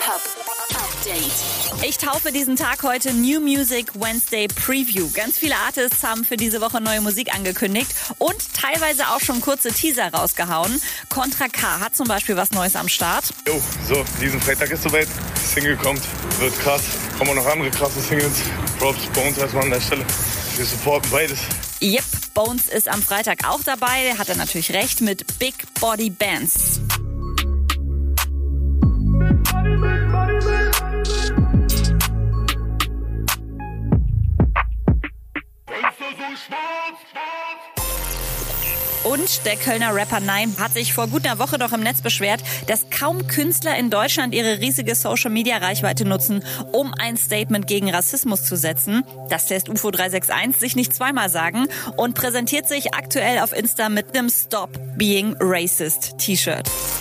Hip-Hop Update. Ich taufe diesen Tag heute New Music Wednesday Preview. Ganz viele Artists haben für diese Woche neue Musik angekündigt und teilweise auch schon kurze Teaser rausgehauen. Contra K hat zum Beispiel was Neues am Start. Jo, so, diesen Freitag ist soweit. Single kommt, wird krass. Kommen noch andere krasse Singles. Props bei uns erstmal an der Stelle. Wir supporten beides. Yep, Bones ist am Freitag auch dabei. Hat er natürlich recht mit Big Body Bands. Und der Kölner Rapper Nein hat sich vor gut einer Woche noch im Netz beschwert, dass kaum Künstler in Deutschland ihre riesige Social-Media-Reichweite nutzen, um ein Statement gegen Rassismus zu setzen. Das lässt UFO 361 sich nicht zweimal sagen und präsentiert sich aktuell auf Insta mit einem Stop Being Racist T-Shirt.